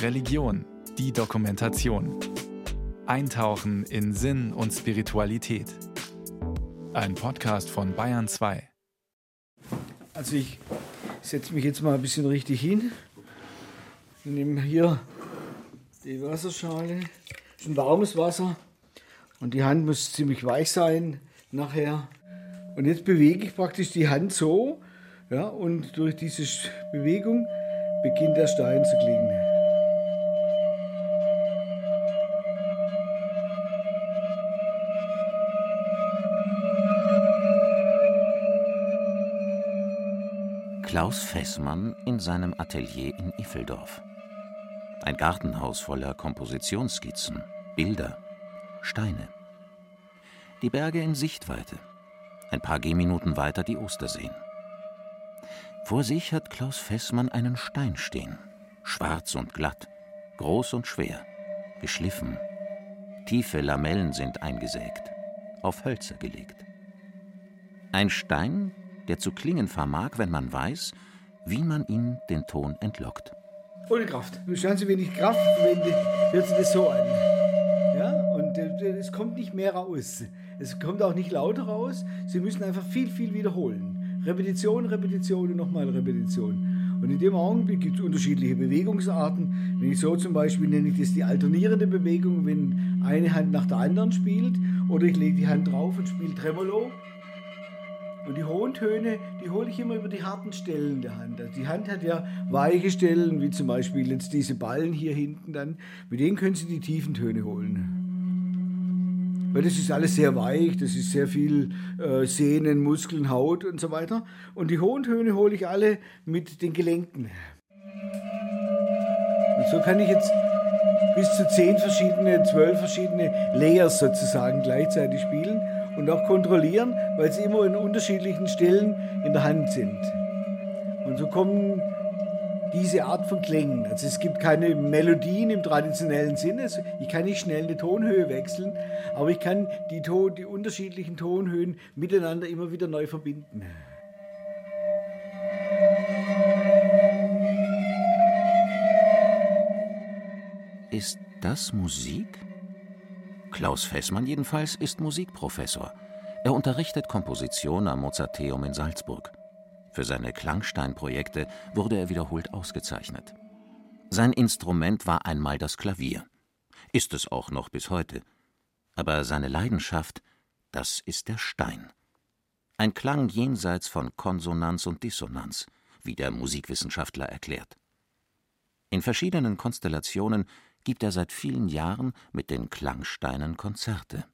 Religion, die Dokumentation. Eintauchen in Sinn und Spiritualität. Ein Podcast von Bayern 2. Also ich setze mich jetzt mal ein bisschen richtig hin. Ich nehme hier die Wasserschale. Ein warmes Wasser. Und die Hand muss ziemlich weich sein nachher. Und jetzt bewege ich praktisch die Hand so. Ja, und durch diese Bewegung beginnt der Stein zu klingen. Klaus Fessmann in seinem Atelier in Iffeldorf. Ein Gartenhaus voller Kompositionsskizzen, Bilder, Steine. Die Berge in Sichtweite. Ein paar Gehminuten weiter die Osterseen. Vor sich hat Klaus Fessmann einen Stein stehen. Schwarz und glatt, groß und schwer, geschliffen. Tiefe Lamellen sind eingesägt, auf Hölzer gelegt. Ein Stein, der zu klingen vermag, wenn man weiß, wie man ihn den Ton entlockt. Ohne Kraft. Schauen Sie, wenn ich Kraft verwende, hört sich das so an. Ja, und äh, es kommt nicht mehr raus. Es kommt auch nicht lauter raus. Sie müssen einfach viel, viel wiederholen. Repetition, Repetition und nochmal Repetition. Und in dem Augenblick gibt es unterschiedliche Bewegungsarten. Wenn ich so zum Beispiel nenne ich das die alternierende Bewegung, wenn eine Hand nach der anderen spielt. Oder ich lege die Hand drauf und spiele Tremolo. Und die hohen Töne, die hole ich immer über die harten Stellen der Hand. Also die Hand hat ja weiche Stellen, wie zum Beispiel jetzt diese Ballen hier hinten dann. Mit denen können Sie die tiefen Töne holen. Weil das ist alles sehr weich, das ist sehr viel äh, Sehnen, Muskeln, Haut und so weiter. Und die hohen Töne hole ich alle mit den Gelenken. Und so kann ich jetzt bis zu zehn verschiedene, zwölf verschiedene Layers sozusagen gleichzeitig spielen und auch kontrollieren, weil sie immer in unterschiedlichen Stellen in der Hand sind. Und so kommen diese Art von Klängen. Also es gibt keine Melodien im traditionellen Sinne. Also ich kann nicht schnell eine Tonhöhe wechseln, aber ich kann die, Ton, die unterschiedlichen Tonhöhen miteinander immer wieder neu verbinden. Ist das Musik? Klaus Fessmann jedenfalls ist Musikprofessor. Er unterrichtet Komposition am Mozarteum in Salzburg. Für seine Klangsteinprojekte wurde er wiederholt ausgezeichnet. Sein Instrument war einmal das Klavier. Ist es auch noch bis heute. Aber seine Leidenschaft, das ist der Stein. Ein Klang jenseits von Konsonanz und Dissonanz, wie der Musikwissenschaftler erklärt. In verschiedenen Konstellationen gibt er seit vielen Jahren mit den Klangsteinen Konzerte.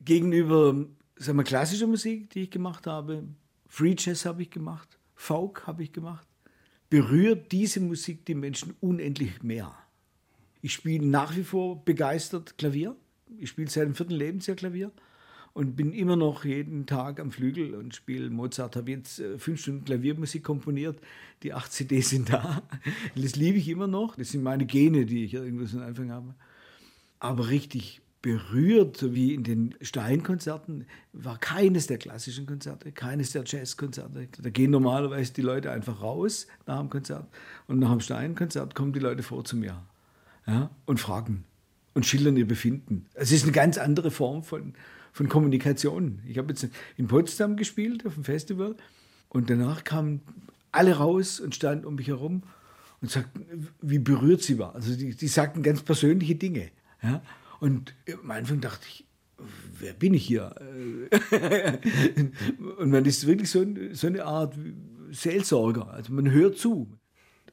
Gegenüber sagen wir, klassischer Musik, die ich gemacht habe, Free Jazz habe ich gemacht, Folk habe ich gemacht, berührt diese Musik die Menschen unendlich mehr. Ich spiele nach wie vor begeistert Klavier. Ich spiele seit dem vierten Lebensjahr Klavier und bin immer noch jeden Tag am Flügel und spiele Mozart. Habe jetzt äh, fünf Stunden Klaviermusik komponiert. Die acht CDs sind da. Das liebe ich immer noch. Das sind meine Gene, die ich irgendwo so am Anfang habe. Aber richtig berührt, wie in den Steinkonzerten, war keines der klassischen Konzerte, keines der Jazzkonzerte. Da gehen normalerweise die Leute einfach raus nach dem Konzert und nach dem Steinkonzert kommen die Leute vor zu mir ja, und fragen und schildern ihr Befinden. Es ist eine ganz andere Form von, von Kommunikation. Ich habe jetzt in Potsdam gespielt auf dem Festival und danach kamen alle raus und standen um mich herum und sagten, wie berührt sie war. Also die, die sagten ganz persönliche Dinge. Ja? Und am Anfang dachte ich, wer bin ich hier? und man ist wirklich so, so eine Art Seelsorger. Also man hört zu.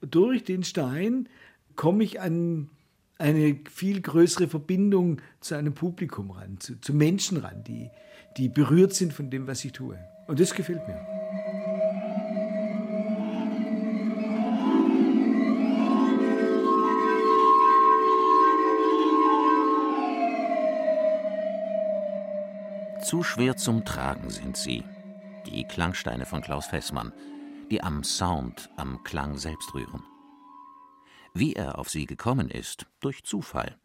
Durch den Stein komme ich an eine viel größere Verbindung zu einem Publikum ran, zu, zu Menschen ran, die, die berührt sind von dem, was ich tue. Und das gefällt mir. Zu schwer zum Tragen sind sie, die Klangsteine von Klaus Fessmann, die am Sound, am Klang selbst rühren. Wie er auf sie gekommen ist, durch Zufall.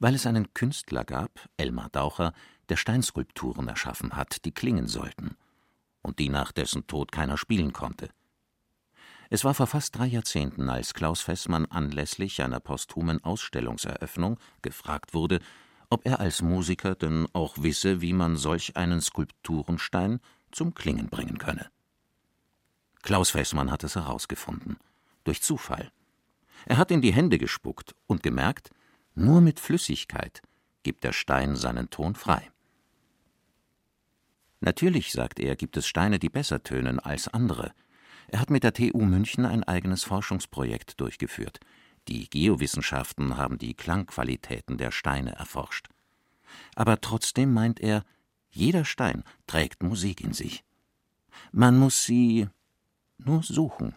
Weil es einen Künstler gab, Elmar Daucher, der Steinskulpturen erschaffen hat, die klingen sollten und die nach dessen Tod keiner spielen konnte. Es war vor fast drei Jahrzehnten, als Klaus Fessmann anlässlich einer posthumen Ausstellungseröffnung gefragt wurde, ob er als Musiker denn auch wisse, wie man solch einen Skulpturenstein zum Klingen bringen könne. Klaus Fessmann hat es herausgefunden. Durch Zufall. Er hat in die Hände gespuckt und gemerkt, nur mit Flüssigkeit gibt der Stein seinen Ton frei. Natürlich, sagt er, gibt es Steine, die besser tönen als andere. Er hat mit der TU München ein eigenes Forschungsprojekt durchgeführt. Die Geowissenschaften haben die Klangqualitäten der Steine erforscht. Aber trotzdem meint er, jeder Stein trägt Musik in sich. Man muss sie nur suchen.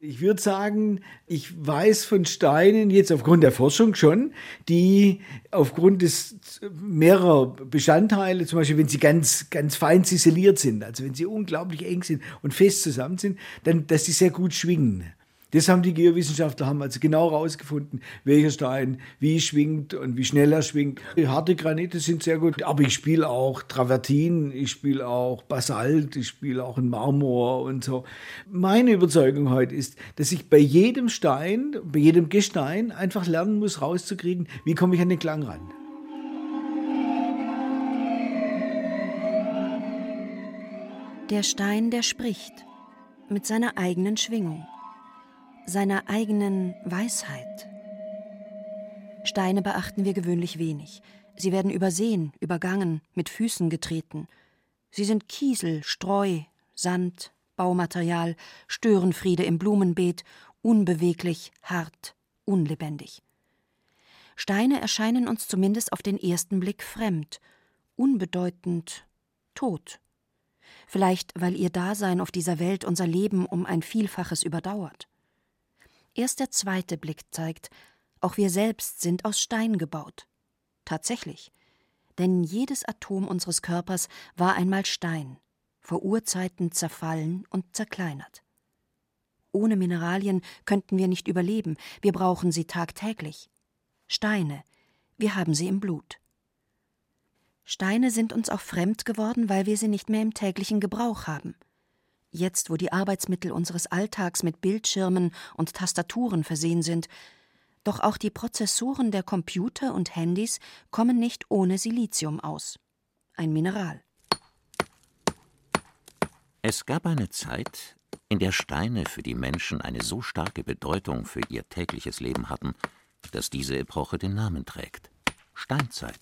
Ich würde sagen, ich weiß von Steinen jetzt aufgrund der Forschung schon, die aufgrund des mehrerer Bestandteile, zum Beispiel wenn sie ganz, ganz fein ziseliert sind, also wenn sie unglaublich eng sind und fest zusammen sind, dann, dass sie sehr gut schwingen. Das haben die Geowissenschaftler haben also genau herausgefunden, welcher Stein wie schwingt und wie schnell er schwingt. Harte Granite sind sehr gut, aber ich spiele auch Travertin, ich spiele auch Basalt, ich spiele auch in Marmor und so. Meine Überzeugung heute ist, dass ich bei jedem Stein, bei jedem Gestein einfach lernen muss, rauszukriegen, wie komme ich an den Klang ran. Der Stein, der spricht mit seiner eigenen Schwingung seiner eigenen Weisheit. Steine beachten wir gewöhnlich wenig. Sie werden übersehen, übergangen, mit Füßen getreten. Sie sind Kiesel, Streu, Sand, Baumaterial, Störenfriede im Blumenbeet, unbeweglich, hart, unlebendig. Steine erscheinen uns zumindest auf den ersten Blick fremd, unbedeutend, tot. Vielleicht, weil ihr Dasein auf dieser Welt unser Leben um ein Vielfaches überdauert. Erst der zweite Blick zeigt, auch wir selbst sind aus Stein gebaut. Tatsächlich. Denn jedes Atom unseres Körpers war einmal Stein, vor Urzeiten zerfallen und zerkleinert. Ohne Mineralien könnten wir nicht überleben, wir brauchen sie tagtäglich. Steine, wir haben sie im Blut. Steine sind uns auch fremd geworden, weil wir sie nicht mehr im täglichen Gebrauch haben. Jetzt, wo die Arbeitsmittel unseres Alltags mit Bildschirmen und Tastaturen versehen sind, doch auch die Prozessoren der Computer und Handys kommen nicht ohne Silizium aus. Ein Mineral. Es gab eine Zeit, in der Steine für die Menschen eine so starke Bedeutung für ihr tägliches Leben hatten, dass diese Epoche den Namen trägt. Steinzeit.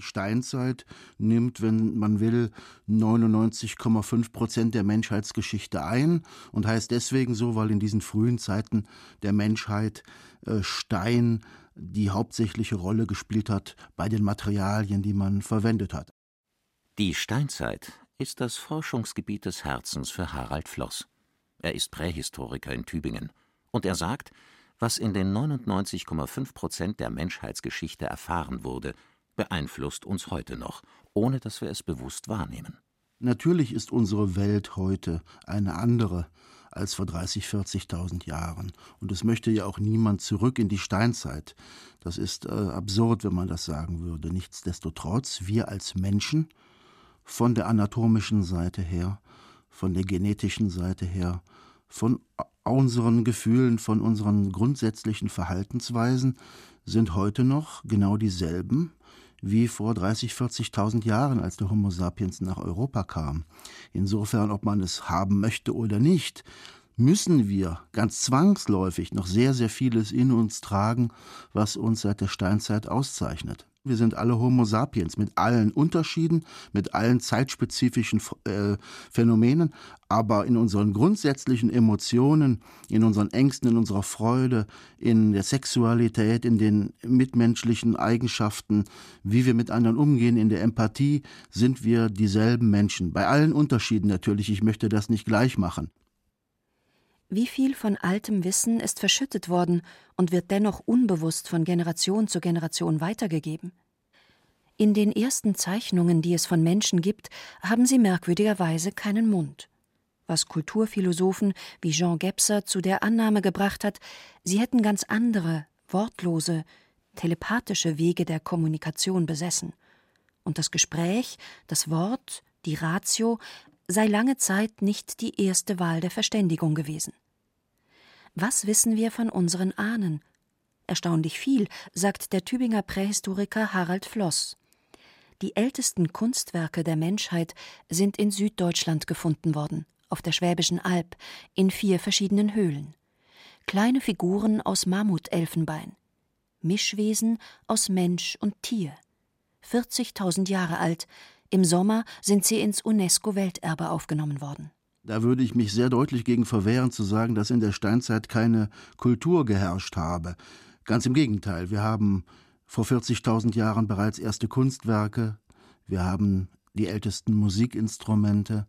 Die Steinzeit nimmt, wenn man will, 99,5 Prozent der Menschheitsgeschichte ein und heißt deswegen so, weil in diesen frühen Zeiten der Menschheit äh, Stein die hauptsächliche Rolle gespielt hat bei den Materialien, die man verwendet hat. Die Steinzeit ist das Forschungsgebiet des Herzens für Harald Floss. Er ist Prähistoriker in Tübingen und er sagt, was in den 99,5 Prozent der Menschheitsgeschichte erfahren wurde, beeinflusst uns heute noch, ohne dass wir es bewusst wahrnehmen. Natürlich ist unsere Welt heute eine andere als vor 30, 40.000 Jahren. Und es möchte ja auch niemand zurück in die Steinzeit. Das ist äh, absurd, wenn man das sagen würde. Nichtsdestotrotz, wir als Menschen, von der anatomischen Seite her, von der genetischen Seite her, von unseren Gefühlen, von unseren grundsätzlichen Verhaltensweisen, sind heute noch genau dieselben, wie vor 30, 40.000 Jahren, als der Homo sapiens nach Europa kam. Insofern, ob man es haben möchte oder nicht, müssen wir ganz zwangsläufig noch sehr, sehr vieles in uns tragen, was uns seit der Steinzeit auszeichnet. Wir sind alle Homo sapiens mit allen Unterschieden, mit allen zeitspezifischen äh, Phänomenen, aber in unseren grundsätzlichen Emotionen, in unseren Ängsten, in unserer Freude, in der Sexualität, in den mitmenschlichen Eigenschaften, wie wir mit anderen umgehen, in der Empathie, sind wir dieselben Menschen. Bei allen Unterschieden natürlich, ich möchte das nicht gleich machen. Wie viel von altem Wissen ist verschüttet worden und wird dennoch unbewusst von Generation zu Generation weitergegeben? In den ersten Zeichnungen, die es von Menschen gibt, haben sie merkwürdigerweise keinen Mund. Was Kulturphilosophen wie Jean Gebser zu der Annahme gebracht hat, sie hätten ganz andere, wortlose, telepathische Wege der Kommunikation besessen. Und das Gespräch, das Wort, die Ratio sei lange Zeit nicht die erste Wahl der Verständigung gewesen. Was wissen wir von unseren Ahnen? Erstaunlich viel, sagt der Tübinger Prähistoriker Harald Floss. Die ältesten Kunstwerke der Menschheit sind in Süddeutschland gefunden worden, auf der Schwäbischen Alb, in vier verschiedenen Höhlen. Kleine Figuren aus Mammutelfenbein, Mischwesen aus Mensch und Tier. 40.000 Jahre alt, im Sommer sind sie ins UNESCO-Welterbe aufgenommen worden. Da würde ich mich sehr deutlich gegen verwehren, zu sagen, dass in der Steinzeit keine Kultur geherrscht habe. Ganz im Gegenteil, wir haben vor 40.000 Jahren bereits erste Kunstwerke, wir haben die ältesten Musikinstrumente,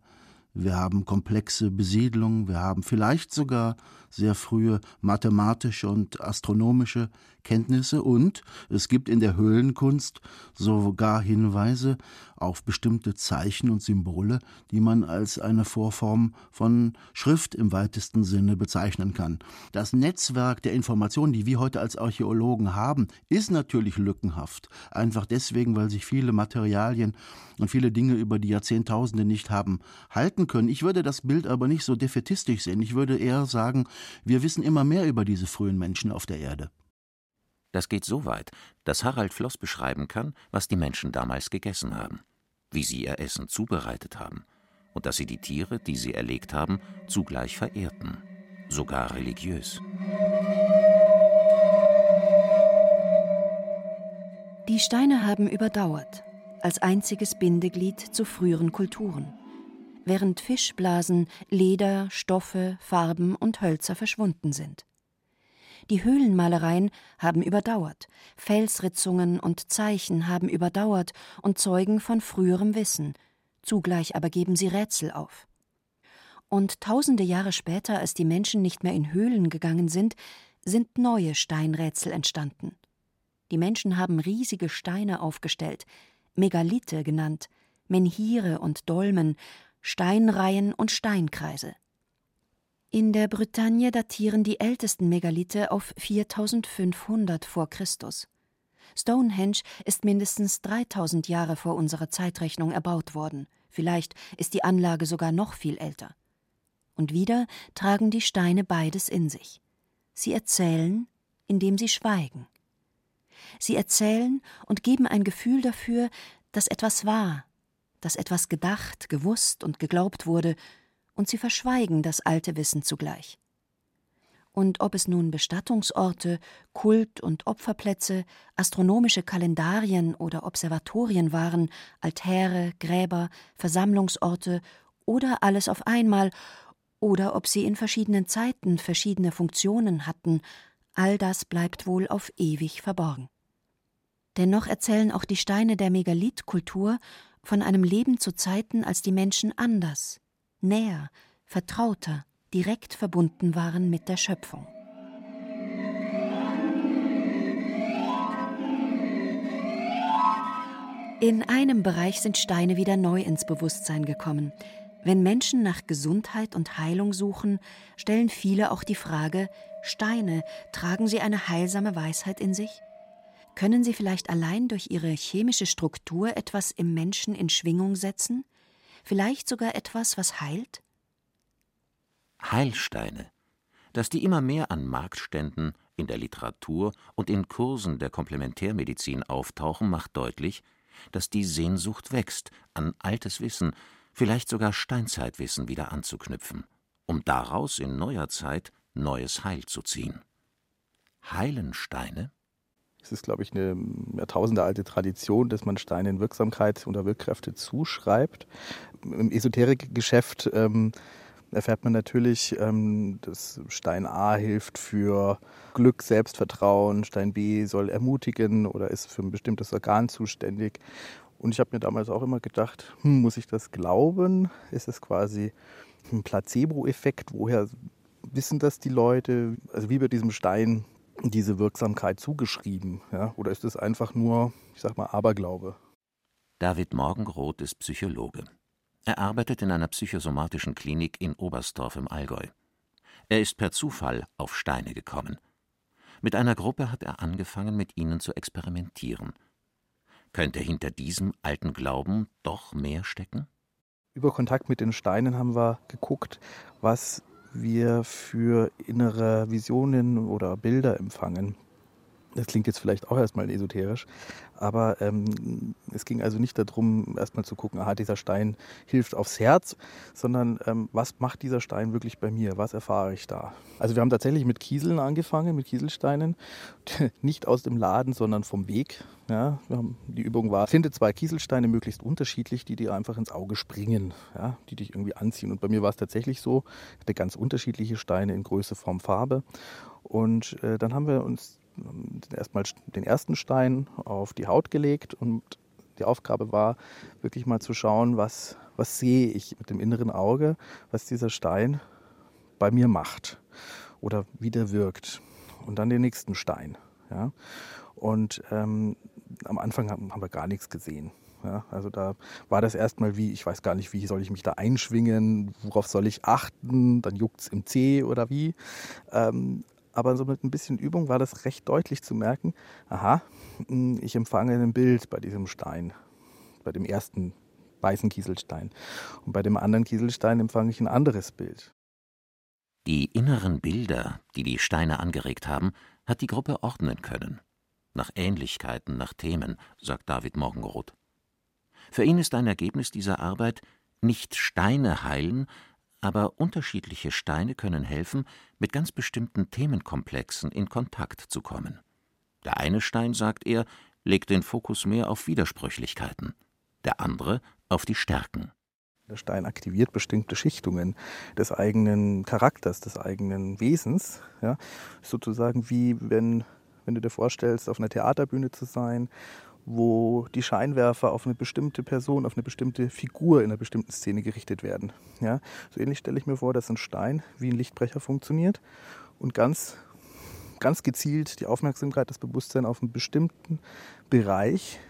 wir haben komplexe Besiedlungen, wir haben vielleicht sogar sehr frühe mathematische und astronomische Kenntnisse und es gibt in der Höhlenkunst sogar Hinweise auf bestimmte Zeichen und Symbole, die man als eine Vorform von Schrift im weitesten Sinne bezeichnen kann. Das Netzwerk der Informationen, die wir heute als Archäologen haben, ist natürlich lückenhaft, einfach deswegen, weil sich viele Materialien und viele Dinge über die Jahrzehntausende nicht haben halten können. Ich würde das Bild aber nicht so defetistisch sehen. Ich würde eher sagen, wir wissen immer mehr über diese frühen Menschen auf der Erde. Das geht so weit, dass Harald Floss beschreiben kann, was die Menschen damals gegessen haben, wie sie ihr Essen zubereitet haben und dass sie die Tiere, die sie erlegt haben, zugleich verehrten, sogar religiös. Die Steine haben überdauert, als einziges Bindeglied zu früheren Kulturen, während Fischblasen, Leder, Stoffe, Farben und Hölzer verschwunden sind. Die Höhlenmalereien haben überdauert, Felsritzungen und Zeichen haben überdauert und zeugen von früherem Wissen, zugleich aber geben sie Rätsel auf. Und tausende Jahre später, als die Menschen nicht mehr in Höhlen gegangen sind, sind neue Steinrätsel entstanden. Die Menschen haben riesige Steine aufgestellt, Megalithe genannt, Menhire und Dolmen, Steinreihen und Steinkreise. In der Bretagne datieren die ältesten Megalithe auf 4500 vor Christus. Stonehenge ist mindestens 3000 Jahre vor unserer Zeitrechnung erbaut worden. Vielleicht ist die Anlage sogar noch viel älter. Und wieder tragen die Steine beides in sich. Sie erzählen, indem sie schweigen. Sie erzählen und geben ein Gefühl dafür, dass etwas war, dass etwas gedacht, gewusst und geglaubt wurde und sie verschweigen das alte Wissen zugleich. Und ob es nun Bestattungsorte, Kult- und Opferplätze, astronomische Kalendarien oder Observatorien waren, Altäre, Gräber, Versammlungsorte oder alles auf einmal, oder ob sie in verschiedenen Zeiten verschiedene Funktionen hatten, all das bleibt wohl auf ewig verborgen. Dennoch erzählen auch die Steine der Megalithkultur von einem Leben zu Zeiten, als die Menschen anders, näher, vertrauter, direkt verbunden waren mit der Schöpfung. In einem Bereich sind Steine wieder neu ins Bewusstsein gekommen. Wenn Menschen nach Gesundheit und Heilung suchen, stellen viele auch die Frage, Steine, tragen sie eine heilsame Weisheit in sich? Können sie vielleicht allein durch ihre chemische Struktur etwas im Menschen in Schwingung setzen? Vielleicht sogar etwas, was heilt? Heilsteine. Dass die immer mehr an Marktständen, in der Literatur und in Kursen der Komplementärmedizin auftauchen, macht deutlich, dass die Sehnsucht wächst, an altes Wissen, vielleicht sogar Steinzeitwissen wieder anzuknüpfen, um daraus in neuer Zeit neues Heil zu ziehen. Heilen Steine? Es ist, glaube ich, eine jahrtausendealte Tradition, dass man Steinen Wirksamkeit oder Wirkkräfte zuschreibt. Im Esoterikgeschäft ähm, erfährt man natürlich, ähm, dass Stein A hilft für Glück, Selbstvertrauen, Stein B soll ermutigen oder ist für ein bestimmtes Organ zuständig. Und ich habe mir damals auch immer gedacht, hm, muss ich das glauben? Ist es quasi ein Placebo-Effekt? Woher wissen das die Leute? Also wie bei diesem Stein diese Wirksamkeit zugeschrieben? Ja? Oder ist es einfach nur, ich sag mal, Aberglaube? David Morgenroth ist Psychologe. Er arbeitet in einer psychosomatischen Klinik in Oberstdorf im Allgäu. Er ist per Zufall auf Steine gekommen. Mit einer Gruppe hat er angefangen, mit ihnen zu experimentieren. Könnte hinter diesem alten Glauben doch mehr stecken? Über Kontakt mit den Steinen haben wir geguckt, was wir für innere Visionen oder Bilder empfangen. Das klingt jetzt vielleicht auch erstmal esoterisch, aber ähm, es ging also nicht darum, erstmal zu gucken, aha, dieser Stein hilft aufs Herz, sondern ähm, was macht dieser Stein wirklich bei mir? Was erfahre ich da? Also wir haben tatsächlich mit Kieseln angefangen, mit Kieselsteinen, nicht aus dem Laden, sondern vom Weg. Ja, haben, die Übung war, finde zwei Kieselsteine möglichst unterschiedlich, die dir einfach ins Auge springen, ja, die dich irgendwie anziehen. Und bei mir war es tatsächlich so, ich hatte ganz unterschiedliche Steine in Größe, Form, Farbe. Und äh, dann haben wir uns erstmal den ersten Stein auf die Haut gelegt und die Aufgabe war, wirklich mal zu schauen, was, was sehe ich mit dem inneren Auge, was dieser Stein bei mir macht oder wie der wirkt. Und dann den nächsten Stein. Ja. Und ähm, am Anfang haben, haben wir gar nichts gesehen. Ja, also da war das erstmal wie, ich weiß gar nicht, wie soll ich mich da einschwingen, worauf soll ich achten, dann juckt es im C oder wie. Ähm, aber so mit ein bisschen Übung war das recht deutlich zu merken, aha, hm, ich empfange ein Bild bei diesem Stein, bei dem ersten weißen Kieselstein. Und bei dem anderen Kieselstein empfange ich ein anderes Bild. Die inneren Bilder, die die Steine angeregt haben, hat die Gruppe ordnen können. Nach Ähnlichkeiten, nach Themen, sagt David Morgenroth. Für ihn ist ein Ergebnis dieser Arbeit nicht Steine heilen, aber unterschiedliche Steine können helfen, mit ganz bestimmten Themenkomplexen in Kontakt zu kommen. Der eine Stein, sagt er, legt den Fokus mehr auf Widersprüchlichkeiten, der andere auf die Stärken. Der Stein aktiviert bestimmte Schichtungen des eigenen Charakters, des eigenen Wesens. Ja? Sozusagen wie wenn, wenn du dir vorstellst, auf einer Theaterbühne zu sein wo die Scheinwerfer auf eine bestimmte Person, auf eine bestimmte Figur in einer bestimmten Szene gerichtet werden. Ja, so ähnlich stelle ich mir vor, dass ein Stein wie ein Lichtbrecher funktioniert und ganz, ganz gezielt die Aufmerksamkeit, das Bewusstsein auf einen bestimmten Bereich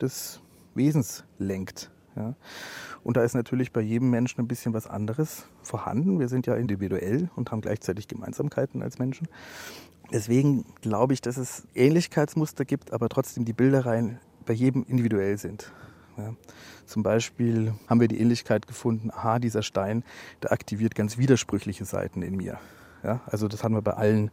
des Wesens lenkt. Ja. Und da ist natürlich bei jedem Menschen ein bisschen was anderes vorhanden. Wir sind ja individuell und haben gleichzeitig Gemeinsamkeiten als Menschen. Deswegen glaube ich, dass es Ähnlichkeitsmuster gibt, aber trotzdem die Bildereien bei jedem individuell sind. Ja. Zum Beispiel haben wir die Ähnlichkeit gefunden, aha, dieser Stein, der aktiviert ganz widersprüchliche Seiten in mir. Ja, also das haben wir bei allen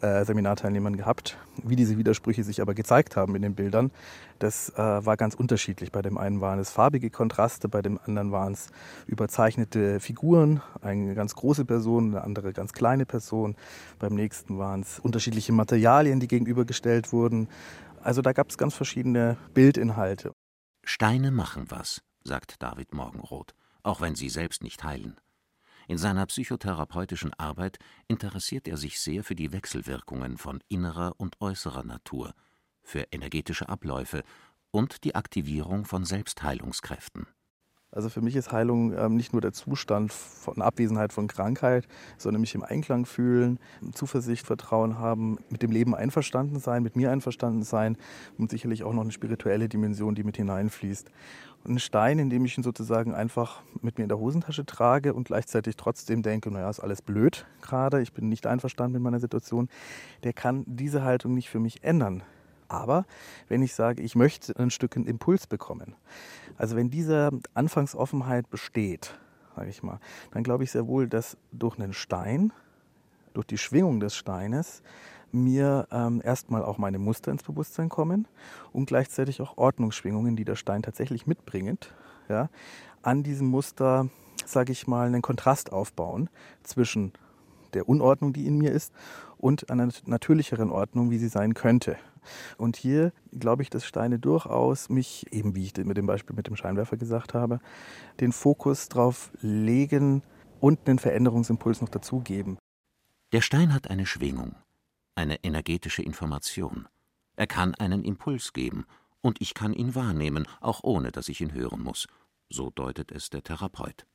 äh, Seminarteilnehmern gehabt. Wie diese Widersprüche sich aber gezeigt haben in den Bildern, das äh, war ganz unterschiedlich. Bei dem einen waren es farbige Kontraste, bei dem anderen waren es überzeichnete Figuren, eine ganz große Person, eine andere ganz kleine Person. Beim nächsten waren es unterschiedliche Materialien, die gegenübergestellt wurden. Also da gab es ganz verschiedene Bildinhalte. Steine machen was, sagt David Morgenroth, auch wenn sie selbst nicht heilen. In seiner psychotherapeutischen Arbeit interessiert er sich sehr für die Wechselwirkungen von innerer und äußerer Natur, für energetische Abläufe und die Aktivierung von Selbstheilungskräften. Also für mich ist Heilung ähm, nicht nur der Zustand von Abwesenheit von Krankheit, sondern mich im Einklang fühlen, Zuversicht, Vertrauen haben, mit dem Leben einverstanden sein, mit mir einverstanden sein und sicherlich auch noch eine spirituelle Dimension, die mit hineinfließt. Ein Stein, in dem ich ihn sozusagen einfach mit mir in der Hosentasche trage und gleichzeitig trotzdem denke, naja, ist alles blöd gerade, ich bin nicht einverstanden mit meiner Situation, der kann diese Haltung nicht für mich ändern. Aber wenn ich sage, ich möchte ein Stück einen Impuls bekommen, also wenn diese Anfangsoffenheit besteht, sage ich mal, dann glaube ich sehr wohl, dass durch einen Stein, durch die Schwingung des Steines, mir ähm, erstmal auch meine Muster ins Bewusstsein kommen und gleichzeitig auch Ordnungsschwingungen, die der Stein tatsächlich mitbringt, ja, an diesem Muster, sage ich mal, einen Kontrast aufbauen zwischen der Unordnung, die in mir ist, und einer natürlicheren Ordnung, wie sie sein könnte. Und hier glaube ich, dass Steine durchaus mich, eben wie ich mit dem Beispiel mit dem Scheinwerfer gesagt habe, den Fokus darauf legen und einen Veränderungsimpuls noch dazugeben. Der Stein hat eine Schwingung, eine energetische Information. Er kann einen Impuls geben und ich kann ihn wahrnehmen, auch ohne dass ich ihn hören muss. So deutet es der Therapeut.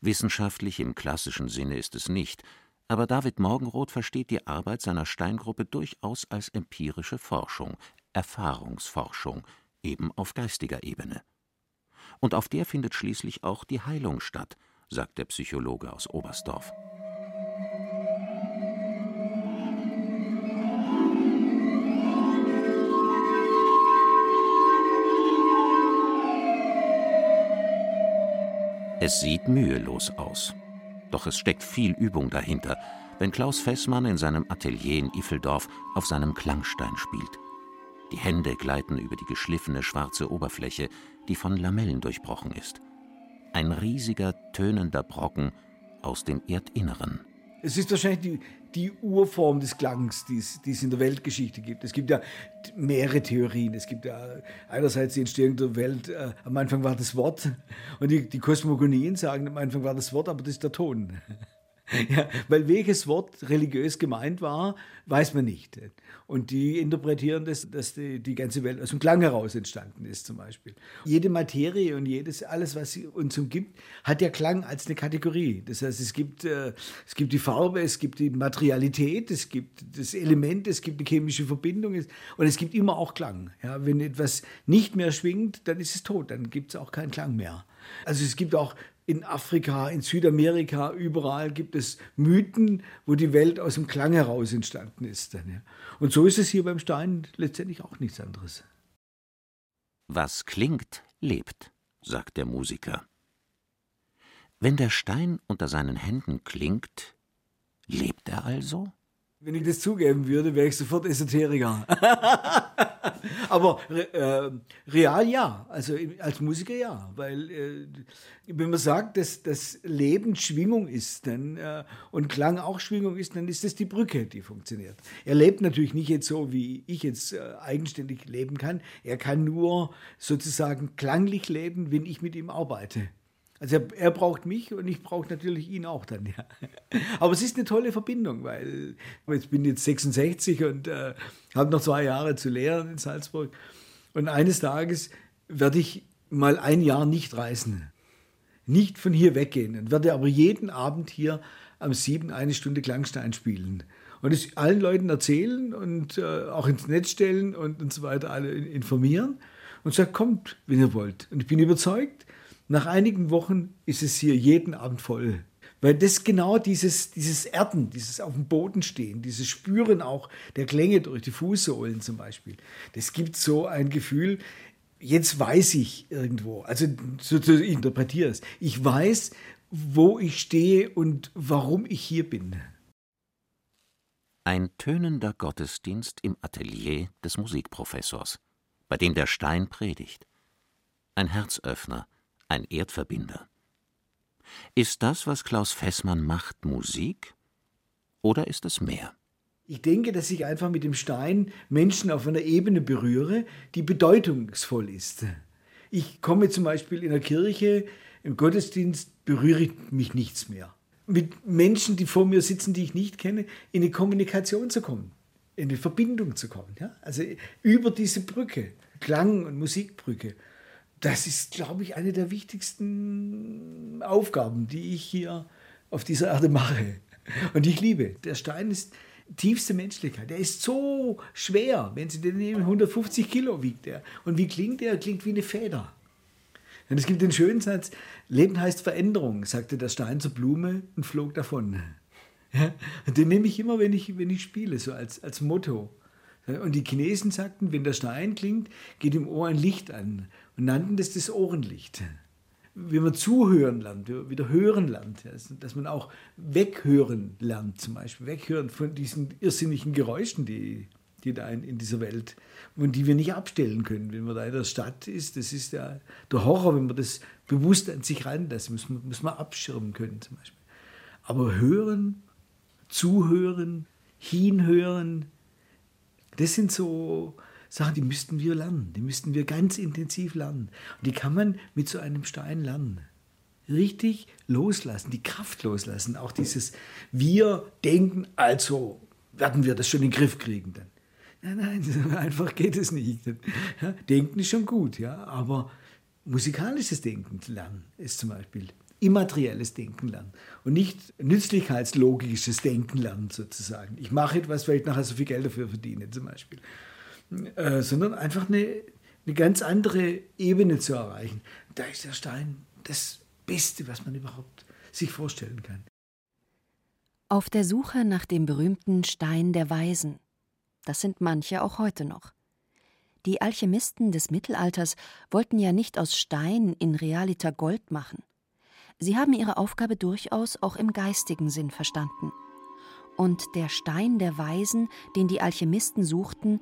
Wissenschaftlich im klassischen Sinne ist es nicht, aber David Morgenroth versteht die Arbeit seiner Steingruppe durchaus als empirische Forschung, Erfahrungsforschung, eben auf geistiger Ebene. Und auf der findet schließlich auch die Heilung statt, sagt der Psychologe aus Oberstdorf. Es sieht mühelos aus. Doch es steckt viel Übung dahinter, wenn Klaus Fessmann in seinem Atelier in Iffeldorf auf seinem Klangstein spielt. Die Hände gleiten über die geschliffene schwarze Oberfläche, die von Lamellen durchbrochen ist. Ein riesiger, tönender Brocken aus dem Erdinneren. Es ist wahrscheinlich die, die Urform des Klangs, die es, in der Weltgeschichte gibt. Es gibt ja mehrere Theorien. Es gibt ja einerseits die Entstehung der Welt, äh, am Anfang war das Wort und die, die Kosmogonien sagen, am Anfang war das Wort, aber das ist der Ton. Ja, weil welches Wort religiös gemeint war, weiß man nicht. Und die interpretieren das, dass die, die ganze Welt aus dem Klang heraus entstanden ist, zum Beispiel. Jede Materie und jedes, alles, was uns umgibt, hat ja Klang als eine Kategorie. Das heißt, es gibt, äh, es gibt die Farbe, es gibt die Materialität, es gibt das Element, es gibt die chemische Verbindung und es gibt immer auch Klang. Ja, wenn etwas nicht mehr schwingt, dann ist es tot, dann gibt es auch keinen Klang mehr. Also es gibt auch in Afrika, in Südamerika, überall gibt es Mythen, wo die Welt aus dem Klang heraus entstanden ist. Und so ist es hier beim Stein letztendlich auch nichts anderes. Was klingt, lebt, sagt der Musiker. Wenn der Stein unter seinen Händen klingt, lebt er also? Wenn ich das zugeben würde, wäre ich sofort Esoteriker. Aber äh, real ja, also als Musiker ja, weil äh, wenn man sagt, dass das Leben Schwingung ist dann, äh, und Klang auch Schwingung ist, dann ist das die Brücke, die funktioniert. Er lebt natürlich nicht jetzt so, wie ich jetzt äh, eigenständig leben kann. Er kann nur sozusagen klanglich leben, wenn ich mit ihm arbeite. Also er, er, braucht mich und ich brauche natürlich ihn auch dann, ja. Aber es ist eine tolle Verbindung, weil ich bin jetzt 66 und äh, habe noch zwei Jahre zu lehren in Salzburg. Und eines Tages werde ich mal ein Jahr nicht reisen, nicht von hier weggehen und werde aber jeden Abend hier am Sieben eine Stunde Klangstein spielen und es allen Leuten erzählen und äh, auch ins Netz stellen und, und so weiter alle informieren und sagt, kommt, wenn ihr wollt. Und ich bin überzeugt, nach einigen Wochen ist es hier jeden Abend voll. Weil das genau dieses, dieses Erden, dieses auf dem Boden stehen, dieses Spüren auch der Klänge durch die Fußsohlen zum Beispiel, das gibt so ein Gefühl, jetzt weiß ich irgendwo, also so, so interpretiere es, ich weiß, wo ich stehe und warum ich hier bin. Ein tönender Gottesdienst im Atelier des Musikprofessors, bei dem der Stein predigt. Ein Herzöffner, ein Erdverbinder. Ist das, was Klaus Fessmann macht, Musik? Oder ist es mehr? Ich denke, dass ich einfach mit dem Stein Menschen auf einer Ebene berühre, die bedeutungsvoll ist. Ich komme zum Beispiel in der Kirche, im Gottesdienst berühre ich mich nichts mehr. Mit Menschen, die vor mir sitzen, die ich nicht kenne, in eine Kommunikation zu kommen, in eine Verbindung zu kommen. Ja? Also über diese Brücke, Klang- und Musikbrücke das ist, glaube ich, eine der wichtigsten Aufgaben, die ich hier auf dieser Erde mache. Und ich liebe, der Stein ist tiefste Menschlichkeit. Der ist so schwer, wenn Sie den nehmen, 150 Kilo wiegt er. Und wie klingt er? Er klingt wie eine Feder. Und es gibt den schönen Satz, Leben heißt Veränderung, sagte der Stein zur Blume und flog davon. Ja? Den nehme ich immer, wenn ich, wenn ich spiele, so als, als Motto. Und die Chinesen sagten, wenn der Stein klingt, geht im Ohr ein Licht an nannten das das Ohrenlicht. Wenn man zuhören lernt, wieder hören lernt, dass man auch weghören lernt, zum Beispiel weghören von diesen irrsinnigen Geräuschen, die, die da in, dieser Welt und die wir nicht abstellen können, wenn man da in der Stadt ist. Das ist ja der Horror, wenn man das bewusst an sich ranlässt, muss man, muss man abschirmen können zum Beispiel. Aber hören, zuhören, hinhören, das sind so Sachen, die müssten wir lernen. Die müssten wir ganz intensiv lernen. Und die kann man mit so einem Stein lernen. Richtig loslassen, die Kraft loslassen. Auch dieses Wir denken, also werden wir das schon in den Griff kriegen dann. Nein, nein, einfach geht es nicht. Denken ist schon gut, ja, aber musikalisches Denken lernen ist zum Beispiel immaterielles Denken lernen und nicht nützlichkeitslogisches Denken lernen sozusagen. Ich mache etwas, weil ich nachher so viel Geld dafür verdiene zum Beispiel. Äh, sondern einfach eine, eine ganz andere Ebene zu erreichen. Da ist der Stein das Beste, was man überhaupt sich vorstellen kann. Auf der Suche nach dem berühmten Stein der Weisen. Das sind manche auch heute noch. Die Alchemisten des Mittelalters wollten ja nicht aus Stein in Realita Gold machen. Sie haben ihre Aufgabe durchaus auch im geistigen Sinn verstanden. Und der Stein der Weisen, den die Alchemisten suchten,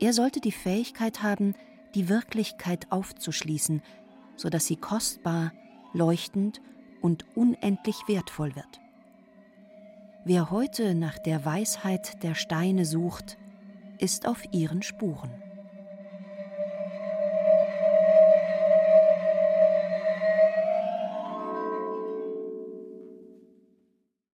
er sollte die Fähigkeit haben, die Wirklichkeit aufzuschließen, so dass sie kostbar, leuchtend und unendlich wertvoll wird. Wer heute nach der Weisheit der Steine sucht, ist auf ihren Spuren.